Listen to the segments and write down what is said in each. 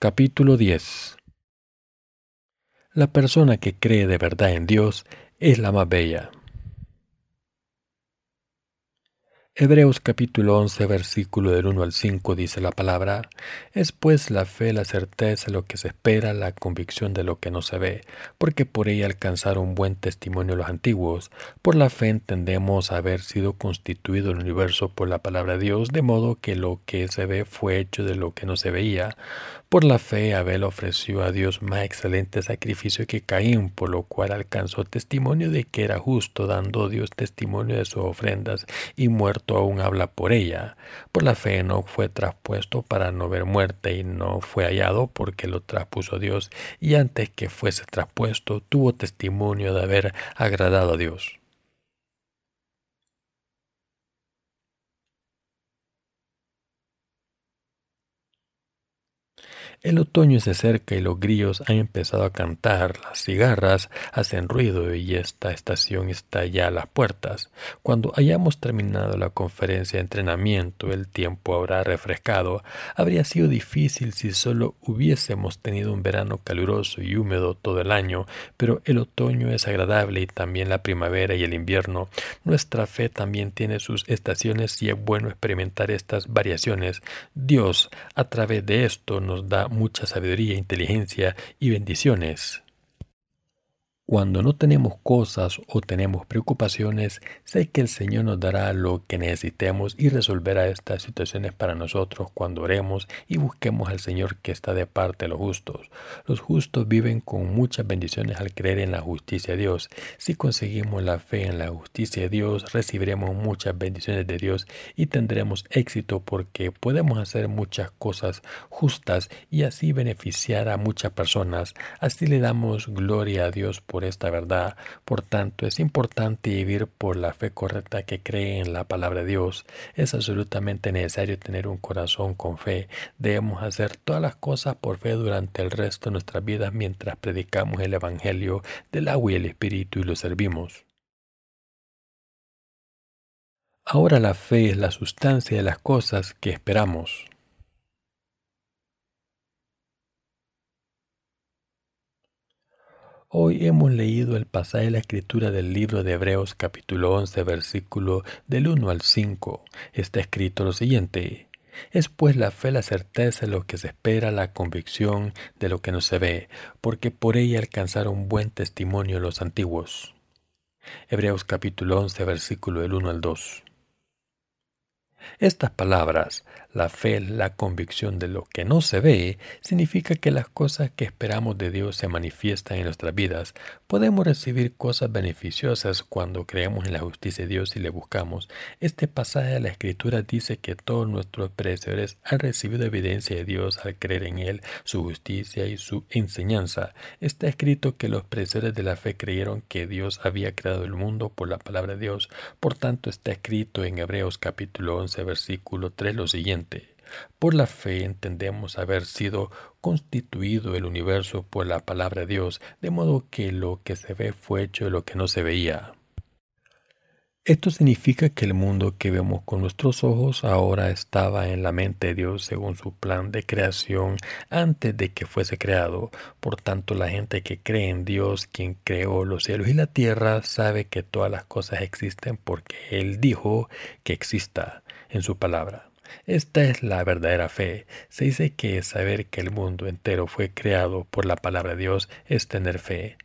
Capítulo 10 La persona que cree de verdad en Dios es la más bella. Hebreos capítulo 11 versículo del 1 al 5 dice la palabra, es pues la fe la certeza lo que se espera, la convicción de lo que no se ve, porque por ella alcanzaron buen testimonio los antiguos. Por la fe entendemos haber sido constituido el universo por la palabra de Dios, de modo que lo que se ve fue hecho de lo que no se veía. Por la fe Abel ofreció a Dios más excelente sacrificio que Caín, por lo cual alcanzó testimonio de que era justo, dando Dios testimonio de sus ofrendas, y muerto aún habla por ella. Por la fe no fue traspuesto para no ver muerte, y no fue hallado porque lo traspuso Dios, y antes que fuese traspuesto tuvo testimonio de haber agradado a Dios. El otoño se acerca y los grillos han empezado a cantar, las cigarras hacen ruido y esta estación está ya a las puertas. Cuando hayamos terminado la conferencia de entrenamiento, el tiempo habrá refrescado. Habría sido difícil si solo hubiésemos tenido un verano caluroso y húmedo todo el año, pero el otoño es agradable y también la primavera y el invierno. Nuestra fe también tiene sus estaciones y es bueno experimentar estas variaciones. Dios, a través de esto, nos da mucha sabiduría, inteligencia y bendiciones. Cuando no tenemos cosas o tenemos preocupaciones, sé que el Señor nos dará lo que necesitemos y resolverá estas situaciones para nosotros cuando oremos y busquemos al Señor que está de parte de los justos. Los justos viven con muchas bendiciones al creer en la justicia de Dios. Si conseguimos la fe en la justicia de Dios, recibiremos muchas bendiciones de Dios y tendremos éxito porque podemos hacer muchas cosas justas y así beneficiar a muchas personas. Así le damos gloria a Dios por esta verdad. Por tanto, es importante vivir por la fe correcta que cree en la palabra de Dios. Es absolutamente necesario tener un corazón con fe. Debemos hacer todas las cosas por fe durante el resto de nuestras vidas mientras predicamos el Evangelio del agua y el Espíritu y lo servimos. Ahora la fe es la sustancia de las cosas que esperamos. Hoy hemos leído el pasaje de la escritura del libro de Hebreos capítulo 11 versículo del 1 al 5. Está escrito lo siguiente. Es pues la fe la certeza de lo que se espera, la convicción de lo que no se ve, porque por ella alcanzaron buen testimonio los antiguos. Hebreos capítulo 11 versículo del 1 al 2. Estas palabras, la fe, la convicción de lo que no se ve, significa que las cosas que esperamos de Dios se manifiestan en nuestras vidas. Podemos recibir cosas beneficiosas cuando creemos en la justicia de Dios y le buscamos. Este pasaje de la Escritura dice que todos nuestros predecesores han recibido evidencia de Dios al creer en Él, su justicia y su enseñanza. Está escrito que los predecesores de la fe creyeron que Dios había creado el mundo por la palabra de Dios. Por tanto, está escrito en Hebreos capítulo 11, versículo 3 lo siguiente. Por la fe entendemos haber sido constituido el universo por la palabra de Dios, de modo que lo que se ve fue hecho de lo que no se veía. Esto significa que el mundo que vemos con nuestros ojos ahora estaba en la mente de Dios según su plan de creación antes de que fuese creado. Por tanto, la gente que cree en Dios, quien creó los cielos y la tierra, sabe que todas las cosas existen porque Él dijo que exista en su palabra. Esta es la verdadera fe. Se dice que saber que el mundo entero fue creado por la palabra de Dios es tener fe.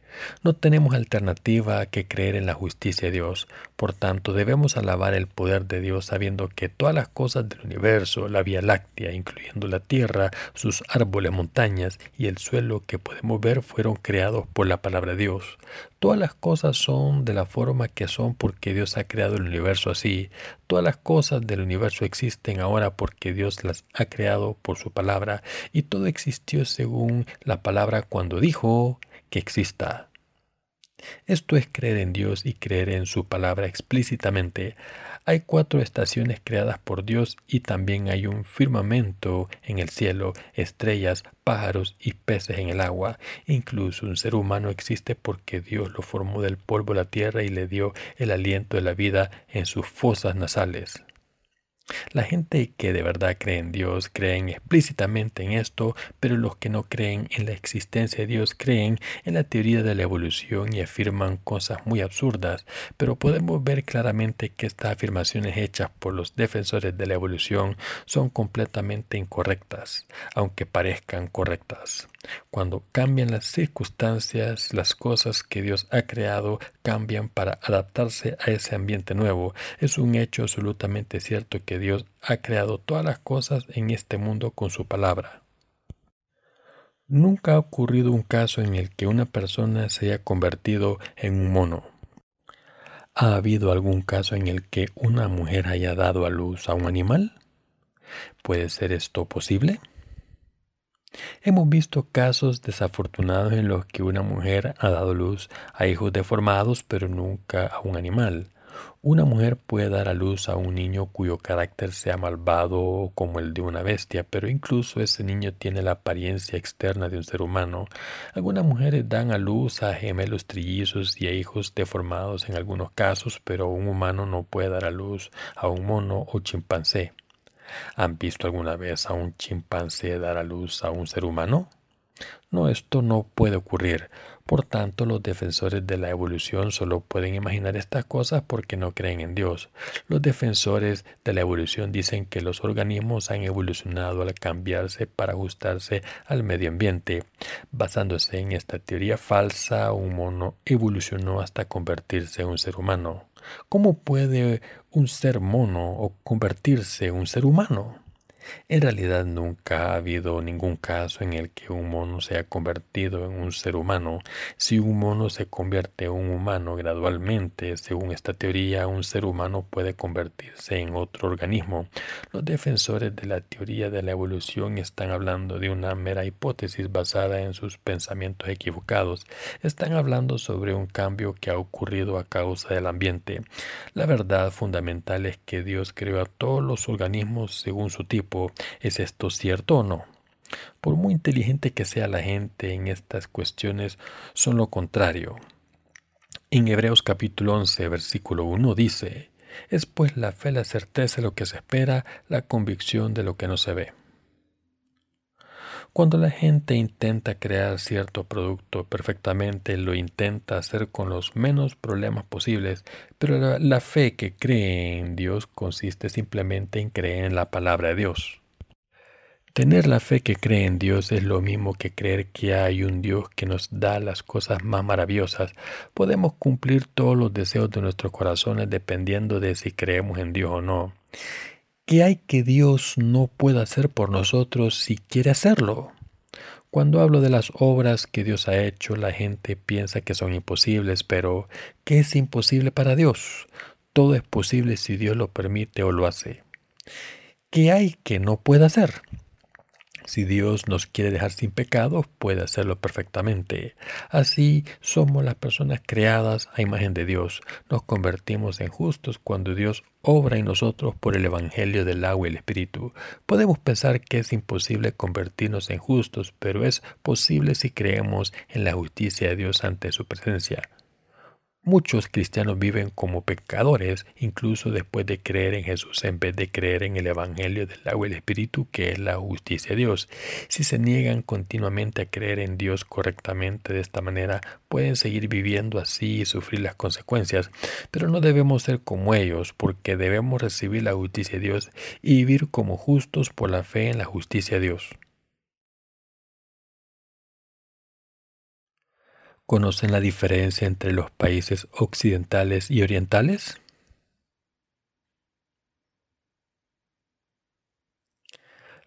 No tenemos alternativa que creer en la justicia de Dios. Por tanto, debemos alabar el poder de Dios sabiendo que todas las cosas del universo, la Vía Láctea, incluyendo la Tierra, sus árboles, montañas y el suelo que podemos ver, fueron creados por la palabra de Dios. Todas las cosas son de la forma que son porque Dios ha creado el universo así. Todas las cosas del universo existen ahora porque Dios las ha creado por su palabra y todo existió según la palabra cuando dijo que exista. Esto es creer en Dios y creer en su palabra explícitamente. Hay cuatro estaciones creadas por Dios y también hay un firmamento en el cielo, estrellas, pájaros y peces en el agua. Incluso un ser humano existe porque Dios lo formó del polvo de la tierra y le dio el aliento de la vida en sus fosas nasales. La gente que de verdad cree en Dios creen explícitamente en esto, pero los que no creen en la existencia de Dios creen en la teoría de la evolución y afirman cosas muy absurdas, pero podemos ver claramente que estas afirmaciones hechas por los defensores de la evolución son completamente incorrectas, aunque parezcan correctas. Cuando cambian las circunstancias, las cosas que Dios ha creado cambian para adaptarse a ese ambiente nuevo. Es un hecho absolutamente cierto que Dios ha creado todas las cosas en este mundo con su palabra. Nunca ha ocurrido un caso en el que una persona se haya convertido en un mono. ¿Ha habido algún caso en el que una mujer haya dado a luz a un animal? ¿Puede ser esto posible? Hemos visto casos desafortunados en los que una mujer ha dado luz a hijos deformados pero nunca a un animal. Una mujer puede dar a luz a un niño cuyo carácter sea malvado como el de una bestia, pero incluso ese niño tiene la apariencia externa de un ser humano. Algunas mujeres dan a luz a gemelos trillizos y a hijos deformados en algunos casos, pero un humano no puede dar a luz a un mono o chimpancé. ¿Han visto alguna vez a un chimpancé dar a luz a un ser humano? No, esto no puede ocurrir. Por tanto, los defensores de la evolución solo pueden imaginar estas cosas porque no creen en Dios. Los defensores de la evolución dicen que los organismos han evolucionado al cambiarse para ajustarse al medio ambiente. Basándose en esta teoría falsa, un mono evolucionó hasta convertirse en un ser humano. ¿Cómo puede un ser mono convertirse en un ser humano? En realidad nunca ha habido ningún caso en el que un mono se haya convertido en un ser humano. Si un mono se convierte en un humano gradualmente, según esta teoría, un ser humano puede convertirse en otro organismo. Los defensores de la teoría de la evolución están hablando de una mera hipótesis basada en sus pensamientos equivocados. Están hablando sobre un cambio que ha ocurrido a causa del ambiente. La verdad fundamental es que Dios creó a todos los organismos según su tipo ¿Es esto cierto o no? Por muy inteligente que sea la gente en estas cuestiones, son lo contrario. En Hebreos capítulo 11, versículo 1 dice, es pues la fe la certeza de lo que se espera, la convicción de lo que no se ve. Cuando la gente intenta crear cierto producto perfectamente, lo intenta hacer con los menos problemas posibles, pero la, la, fe que cree en Dios consiste simplemente en creer en la palabra de Dios. Tener la fe que cree en Dios es lo mismo que creer que hay un Dios que nos da las cosas más maravillosas. Podemos cumplir todos los deseos de nuestros corazones dependiendo de si creemos en Dios o no. ¿Qué hay que Dios no pueda hacer por nosotros si quiere hacerlo? Cuando hablo de las obras que Dios ha hecho, la gente piensa que son imposibles, pero ¿qué es imposible para Dios? Todo es posible si Dios lo permite o lo hace. ¿Qué hay que no pueda hacer? Si Dios nos quiere dejar sin pecados, puede hacerlo perfectamente. Así somos las personas creadas a imagen de Dios. Nos convertimos en justos cuando Dios obra en nosotros por el Evangelio del agua y el Espíritu. Podemos pensar que es imposible convertirnos en justos, pero es posible si creemos en la justicia de Dios ante su presencia. Muchos cristianos viven como pecadores, incluso después de creer en Jesús, en vez de creer en el Evangelio del agua y el Espíritu, que es la justicia de Dios. Si se niegan continuamente a creer en Dios correctamente de esta manera, pueden seguir viviendo así y sufrir las consecuencias. Pero no debemos ser como ellos, porque debemos recibir la justicia de Dios y vivir como justos por la fe en la justicia de Dios. ¿Conocen la diferencia entre los países occidentales y orientales?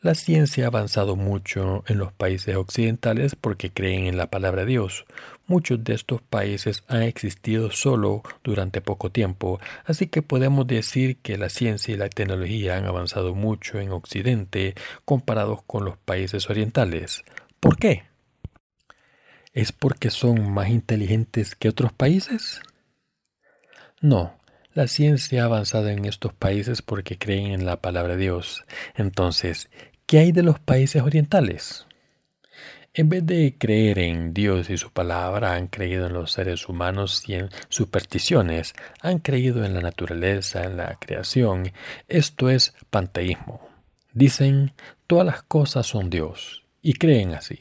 La ciencia ha avanzado mucho en los países occidentales porque creen en la palabra de Dios. Muchos de estos países han existido solo durante poco tiempo, así que podemos decir que la ciencia y la tecnología han avanzado mucho en Occidente comparados con los países orientales. ¿Por qué? ¿Es porque son más inteligentes que otros países? No, la ciencia ha avanzado en estos países porque creen en la palabra de Dios. Entonces, ¿qué hay de los países orientales? En vez de creer en Dios y su palabra, han creído en los seres humanos y en supersticiones, han creído en la naturaleza, en la creación. Esto es panteísmo. Dicen, todas las cosas son Dios, y creen así.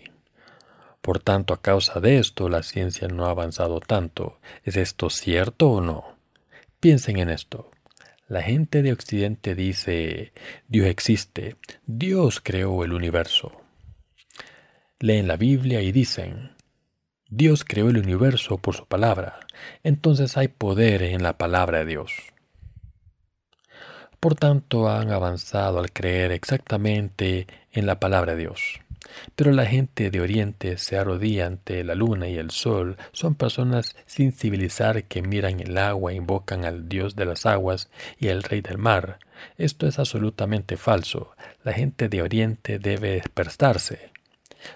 Por tanto, a causa de esto, la ciencia no ha avanzado tanto. ¿Es esto cierto o no? Piensen en esto. La gente de Occidente dice, Dios existe, Dios creó el universo. Leen la Biblia y dicen, Dios creó el universo por su palabra, entonces hay poder en la palabra de Dios. Por tanto, han avanzado al creer exactamente en la palabra de Dios. Pero la gente de Oriente se arrodilla ante la luna y el sol. Son personas sin civilizar que miran el agua, invocan al Dios de las aguas y al Rey del mar. Esto es absolutamente falso. La gente de Oriente debe despertarse.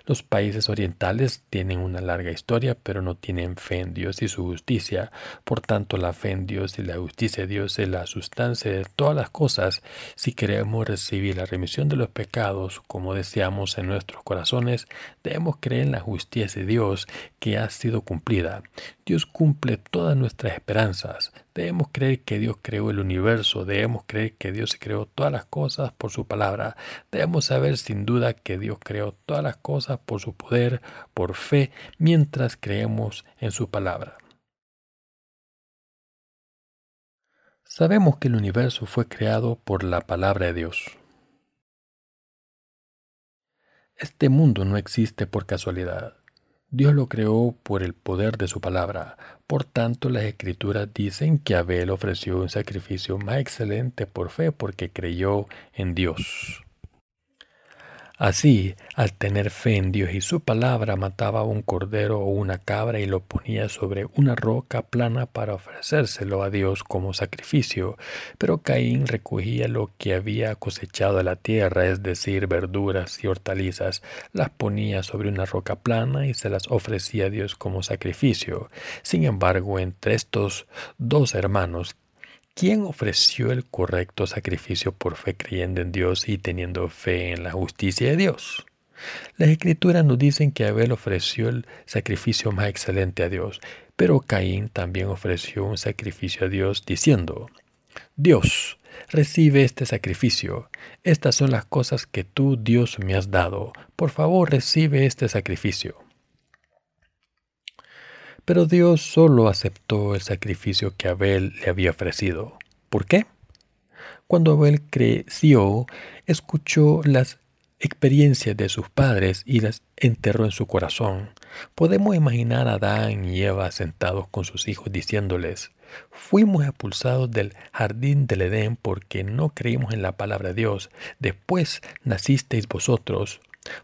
Los países orientales tienen una larga historia, pero no tienen fe en Dios y su justicia. Por tanto, la fe en Dios y la justicia de Dios es la sustancia de todas las cosas. Si queremos recibir la remisión de los pecados, como deseamos en nuestros corazones, debemos creer en la justicia de Dios que ha sido cumplida. Dios cumple todas nuestras esperanzas. Debemos creer que Dios creó el universo, debemos creer que Dios creó todas las cosas por su palabra. Debemos saber sin duda que Dios creó todas las cosas por su poder, por fe, mientras creemos en su palabra. Sabemos que el universo fue creado por la palabra de Dios. Este mundo no existe por casualidad. Dios lo creó por el poder de su palabra. Por tanto, las escrituras dicen que Abel ofreció un sacrificio más excelente por fe porque creyó en Dios. Así, al tener fe en Dios y su palabra, mataba un cordero o una cabra y lo ponía sobre una roca plana para ofrecérselo a Dios como sacrificio. Pero Caín recogía lo que había cosechado de la tierra, es decir, verduras y hortalizas, las ponía sobre una roca plana y se las ofrecía a Dios como sacrificio. Sin embargo, entre estos dos hermanos, ¿Quién ofreció el correcto sacrificio por fe creyendo en Dios y teniendo fe en la justicia de Dios? Las escrituras nos dicen que Abel ofreció el sacrificio más excelente a Dios, pero Caín también ofreció un sacrificio a Dios diciendo, Dios, recibe este sacrificio. Estas son las cosas que tú, Dios, me has dado. Por favor, recibe este sacrificio. Pero Dios solo aceptó el sacrificio que Abel le había ofrecido. ¿Por qué? Cuando Abel creció, escuchó las experiencias de sus padres y las enterró en su corazón. Podemos imaginar a Adán y Eva sentados con sus hijos diciéndoles, fuimos expulsados del jardín del Edén porque no creímos en la palabra de Dios. Después nacisteis vosotros,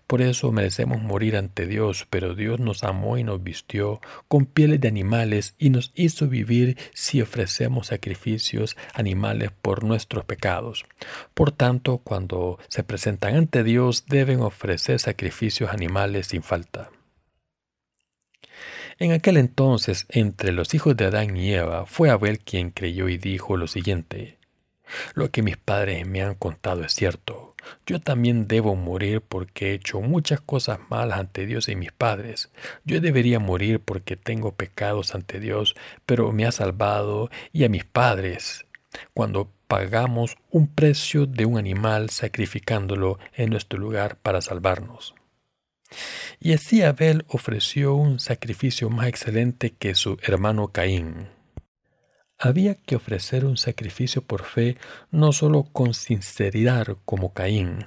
por eso merecemos morir ante Dios, pero Dios nos amó y nos vistió con pieles de animales y nos hizo vivir si ofrecemos sacrificios animales por nuestros pecados. Por tanto, cuando se presentan ante Dios deben ofrecer sacrificios animales sin falta. En aquel entonces, entre los hijos de Adán y Eva, fue Abel quien creyó y dijo lo siguiente, Lo que mis padres me han contado es cierto. Yo también debo morir porque he hecho muchas cosas malas ante Dios y mis padres. Yo debería morir porque tengo pecados ante Dios, pero me ha salvado y a mis padres. Cuando pagamos un precio de un animal sacrificándolo en nuestro lugar para salvarnos. Y así Abel ofreció un sacrificio más excelente que su hermano Caín. Había que ofrecer un sacrificio por fe no solo con sinceridad como Caín,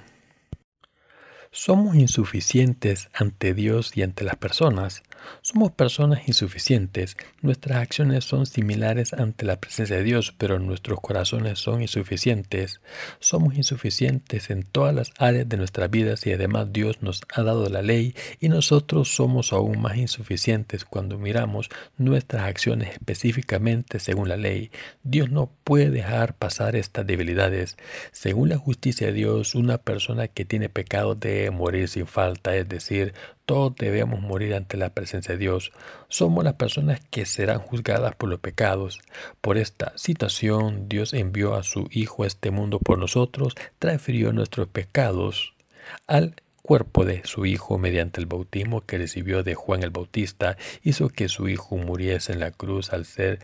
somos insuficientes ante Dios y ante las personas. Somos personas insuficientes. Nuestras acciones son similares ante la presencia de Dios, pero nuestros corazones son insuficientes. Somos insuficientes en todas las áreas de nuestras vidas y además Dios nos ha dado la ley y nosotros somos aún más insuficientes cuando miramos nuestras acciones específicamente según la ley. Dios no puede dejar pasar estas debilidades. Según la justicia de Dios, una persona que tiene pecado de morir sin falta, es decir, todos debemos morir ante la presencia de Dios. Somos las personas que serán juzgadas por los pecados. Por esta situación, Dios envió a su Hijo a este mundo por nosotros, transfirió nuestros pecados al cuerpo de su Hijo mediante el bautismo que recibió de Juan el Bautista, hizo que su Hijo muriese en la cruz al ser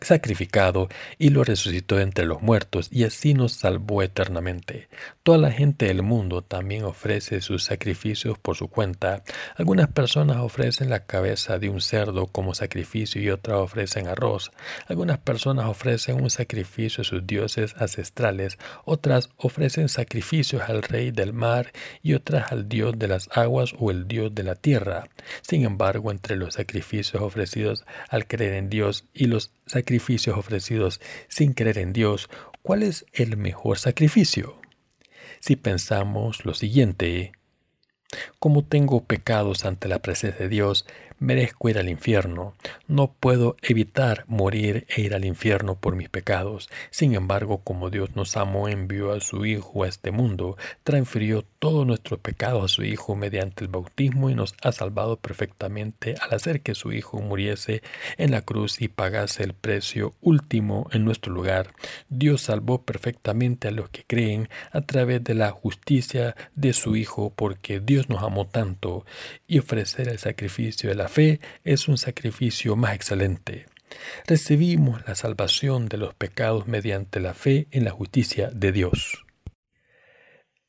sacrificado y lo resucitó entre los muertos y así nos salvó eternamente. Toda la gente del mundo también ofrece sus sacrificios por su cuenta. Algunas personas ofrecen la cabeza de un cerdo como sacrificio y otras ofrecen arroz. Algunas personas ofrecen un sacrificio a sus dioses ancestrales, otras ofrecen sacrificios al rey del mar y otras al dios de las aguas o el dios de la tierra. Sin embargo, entre los sacrificios ofrecidos al creer en Dios y los sacrificios ofrecidos sin creer en Dios, ¿cuál es el mejor sacrificio? Si pensamos lo siguiente, como tengo pecados ante la presencia de Dios, merezco ir al infierno. No puedo evitar morir e ir al infierno por mis pecados. Sin embargo, como Dios nos amó, envió a su Hijo a este mundo, transfirió todos nuestros pecados a su Hijo mediante el bautismo y nos ha salvado perfectamente al hacer que su Hijo muriese en la cruz y pagase el precio último en nuestro lugar. Dios salvó perfectamente a los que creen a través de la justicia de su Hijo, porque Dios nos amó tanto y ofrecer el sacrificio de la fe es un sacrificio más excelente. Recibimos la salvación de los pecados mediante la fe en la justicia de Dios.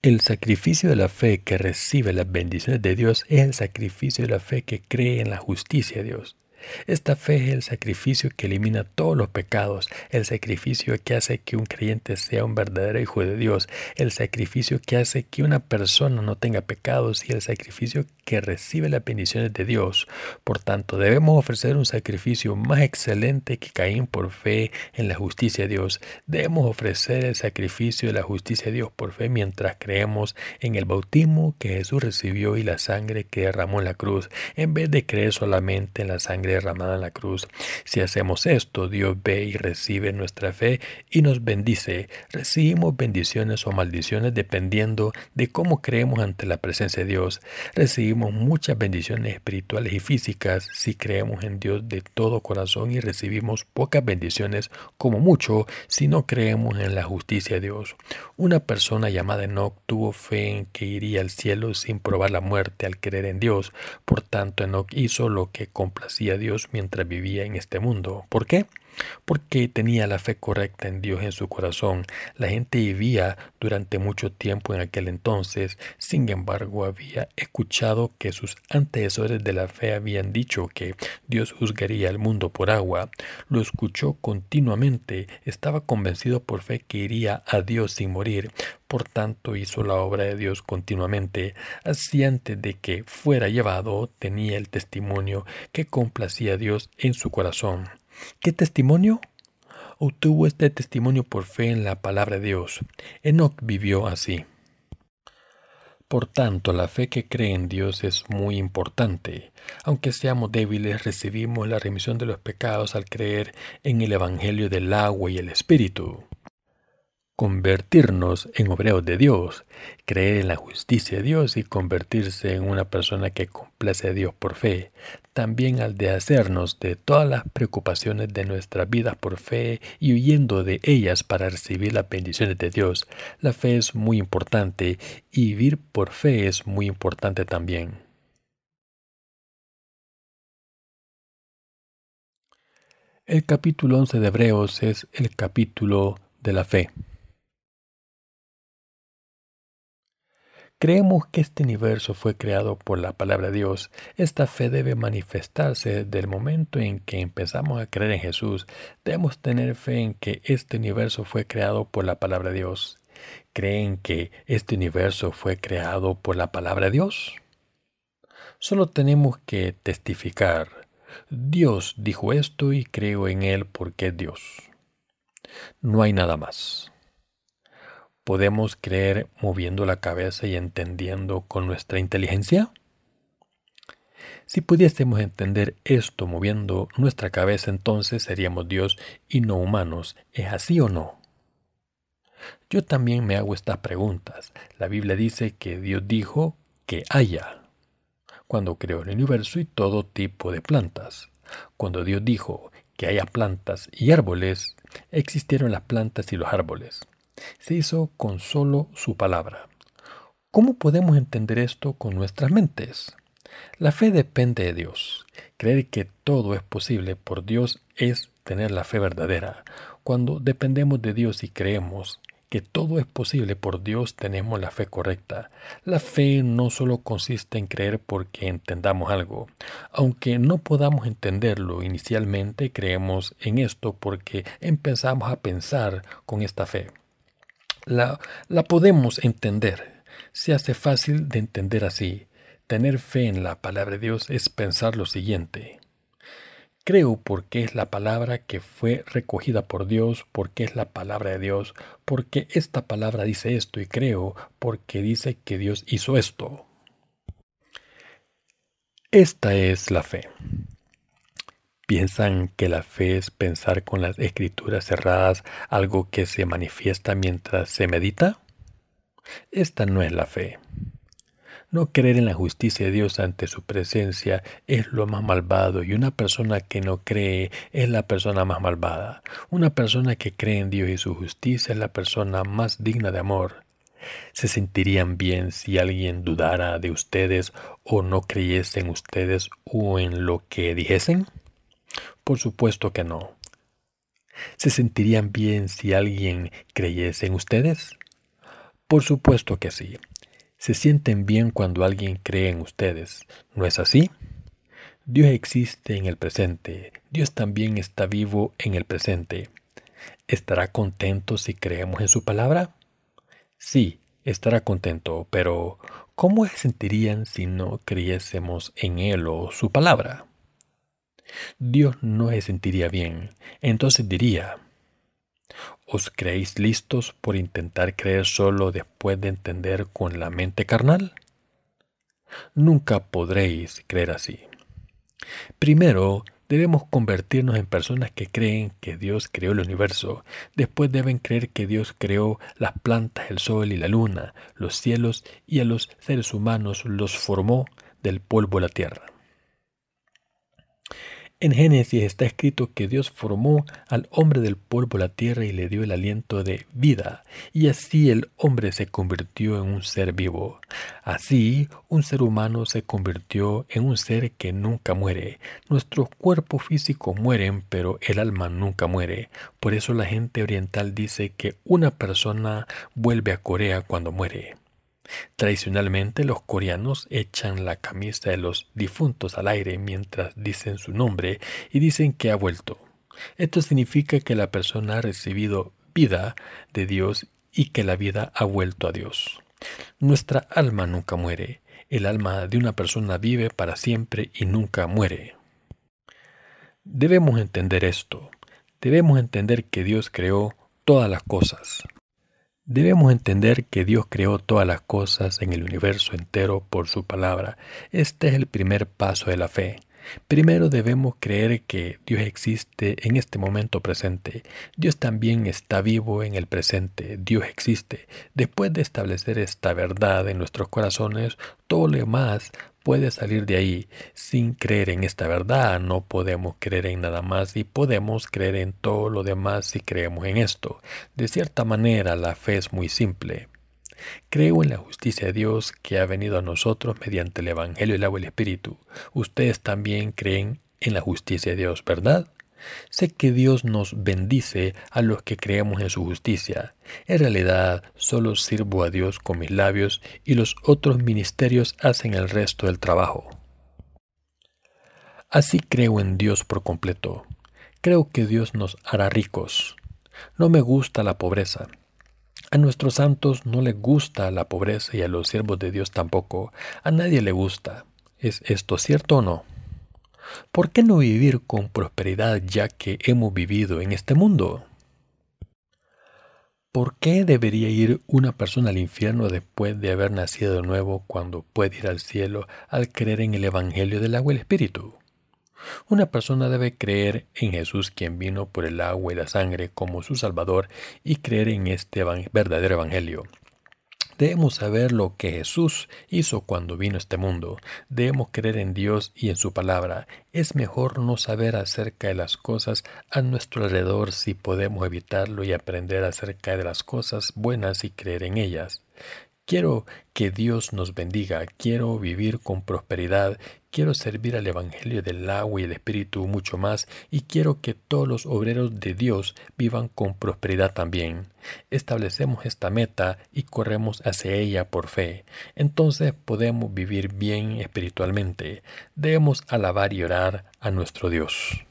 El sacrificio de la fe que recibe las bendiciones de Dios es el sacrificio de la fe que cree en la justicia de Dios. Esta fe es el sacrificio que elimina todos los pecados, el sacrificio que hace que un creyente sea un verdadero hijo de Dios, el sacrificio que hace que una persona no tenga pecados y el sacrificio que recibe las bendiciones de Dios. Por tanto, debemos ofrecer un sacrificio más excelente que Caín por fe en la justicia de Dios. Debemos ofrecer el sacrificio de la justicia de Dios por fe mientras creemos en el bautismo que Jesús recibió y la sangre que derramó en la cruz, en vez de creer solamente en la sangre derramada en la cruz. Si hacemos esto, Dios ve y recibe nuestra fe y nos bendice. Recibimos bendiciones o maldiciones dependiendo de cómo creemos ante la presencia de Dios. Recibimos muchas bendiciones espirituales y físicas si creemos en Dios de todo corazón y recibimos pocas bendiciones como mucho si no creemos en la justicia de Dios. Una persona llamada Enoch tuvo fe en que iría al cielo sin probar la muerte al creer en Dios. Por tanto, Enoch hizo lo que complacía Dios mientras vivía en este mundo. ¿Por qué? Porque tenía la fe correcta en Dios en su corazón. La gente vivía durante mucho tiempo en aquel entonces, sin embargo había escuchado que sus antecesores de la fe habían dicho que Dios juzgaría al mundo por agua. Lo escuchó continuamente, estaba convencido por fe que iría a Dios sin morir, por tanto hizo la obra de Dios continuamente. Así antes de que fuera llevado tenía el testimonio que complacía a Dios en su corazón. ¿Qué testimonio? Obtuvo este testimonio por fe en la palabra de Dios. Enoch vivió así. Por tanto, la fe que cree en Dios es muy importante. Aunque seamos débiles, recibimos la remisión de los pecados al creer en el Evangelio del agua y el Espíritu convertirnos en obreros de Dios, creer en la justicia de Dios y convertirse en una persona que complace a Dios por fe, también al de hacernos de todas las preocupaciones de nuestra vida por fe y huyendo de ellas para recibir las bendiciones de Dios. La fe es muy importante y vivir por fe es muy importante también. El capítulo 11 de Hebreos es el capítulo de la fe. Creemos que este universo fue creado por la palabra de Dios. Esta fe debe manifestarse desde el momento en que empezamos a creer en Jesús. Debemos tener fe en que este universo fue creado por la palabra de Dios. ¿Creen que este universo fue creado por la palabra de Dios? Solo tenemos que testificar. Dios dijo esto y creo en Él porque es Dios. No hay nada más. ¿Podemos creer moviendo la cabeza y entendiendo con nuestra inteligencia? Si pudiésemos entender esto moviendo nuestra cabeza, entonces seríamos Dios y no humanos. ¿Es así o no? Yo también me hago estas preguntas. La Biblia dice que Dios dijo que haya, cuando creó el universo y todo tipo de plantas. Cuando Dios dijo que haya plantas y árboles, existieron las plantas y los árboles se hizo con solo su palabra. ¿Cómo podemos entender esto con nuestras mentes? La fe depende de Dios. Creer que todo es posible por Dios es tener la fe verdadera. Cuando dependemos de Dios y creemos que todo es posible por Dios, tenemos la fe correcta. La fe no solo consiste en creer porque entendamos algo. Aunque no podamos entenderlo inicialmente, creemos en esto porque empezamos a pensar con esta fe. La, la podemos entender. Se hace fácil de entender así. Tener fe en la palabra de Dios es pensar lo siguiente. Creo porque es la palabra que fue recogida por Dios, porque es la palabra de Dios, porque esta palabra dice esto y creo porque dice que Dios hizo esto. Esta es la fe. ¿Piensan que la fe es pensar con las escrituras cerradas algo que se manifiesta mientras se medita? Esta no es la fe. No creer en la justicia de Dios ante su presencia es lo más malvado y una persona que no cree es la persona más malvada. Una persona que cree en Dios y su justicia es la persona más digna de amor. ¿Se sentirían bien si alguien dudara de ustedes o no creyese en ustedes o en lo que dijesen? Por supuesto que no. ¿Se sentirían bien si alguien creyese en ustedes? Por supuesto que sí se sienten bien cuando alguien cree en ustedes. ¿No es así? Dios existe en el presente. Dios también está vivo en el presente. ¿Estará contento si creemos en su palabra? Sí, estará contento, pero ¿cómo se sentirían si no creyésemos en Él o su palabra? Dios no se sentiría bien. Entonces diría, ¿Os creéis listos por intentar creer solo después de entender con la mente carnal? Nunca podréis creer así. Primero, debemos convertirnos en personas que creen que Dios creó el universo. Después deben creer que Dios creó las plantas, el sol y la luna, los cielos y a los seres humanos los formó del polvo de la tierra. En Génesis está escrito que Dios formó al hombre del polvo la tierra y le dio el aliento de vida, y así el hombre se convirtió en un ser vivo. Así, un ser humano se convirtió en un ser que nunca muere. Nuestros cuerpos físicos mueren, pero el alma nunca muere. Por eso la gente oriental dice que una persona vuelve a Corea cuando muere. Tradicionalmente los coreanos echan la camisa de los difuntos al aire mientras dicen su nombre y dicen que ha vuelto. Esto significa que la persona ha recibido vida de Dios y que la vida ha vuelto a Dios. Nuestra alma nunca muere. El alma de una persona vive para siempre y nunca muere. Debemos entender esto. Debemos entender que Dios creó todas las cosas. Debemos entender que Dios creó todas las cosas en el universo entero por su palabra. Este es el primer paso de la fe. Primero debemos creer que Dios existe en este momento presente. Dios también está vivo en el presente. Dios existe. Después de establecer esta verdad en nuestros corazones, todo lo demás puede salir de ahí. Sin creer en esta verdad no podemos creer en nada más y podemos creer en todo lo demás si creemos en esto. De cierta manera la fe es muy simple. Creo en la justicia de Dios que ha venido a nosotros mediante el Evangelio y el agua y el Espíritu. Ustedes también creen en la justicia de Dios, ¿verdad? Sé que Dios nos bendice a los que creemos en su justicia. En realidad, solo sirvo a Dios con mis labios y los otros ministerios hacen el resto del trabajo. Así creo en Dios por completo. Creo que Dios nos hará ricos. No me gusta la pobreza. A nuestros santos no les gusta la pobreza y a los siervos de Dios tampoco. A nadie le gusta. ¿Es esto cierto o no? ¿Por qué no vivir con prosperidad ya que hemos vivido en este mundo? ¿Por qué debería ir una persona al infierno después de haber nacido de nuevo cuando puede ir al cielo al creer en el Evangelio del agua y el Espíritu? Una persona debe creer en Jesús quien vino por el agua y la sangre como su Salvador y creer en este verdadero Evangelio. Debemos saber lo que Jesús hizo cuando vino a este mundo. Debemos creer en Dios y en su palabra. Es mejor no saber acerca de las cosas a nuestro alrededor si podemos evitarlo y aprender acerca de las cosas buenas y creer en ellas. Quiero que Dios nos bendiga, quiero vivir con prosperidad, quiero servir al Evangelio del agua y el Espíritu mucho más y quiero que todos los obreros de Dios vivan con prosperidad también. Establecemos esta meta y corremos hacia ella por fe. Entonces podemos vivir bien espiritualmente. Debemos alabar y orar a nuestro Dios.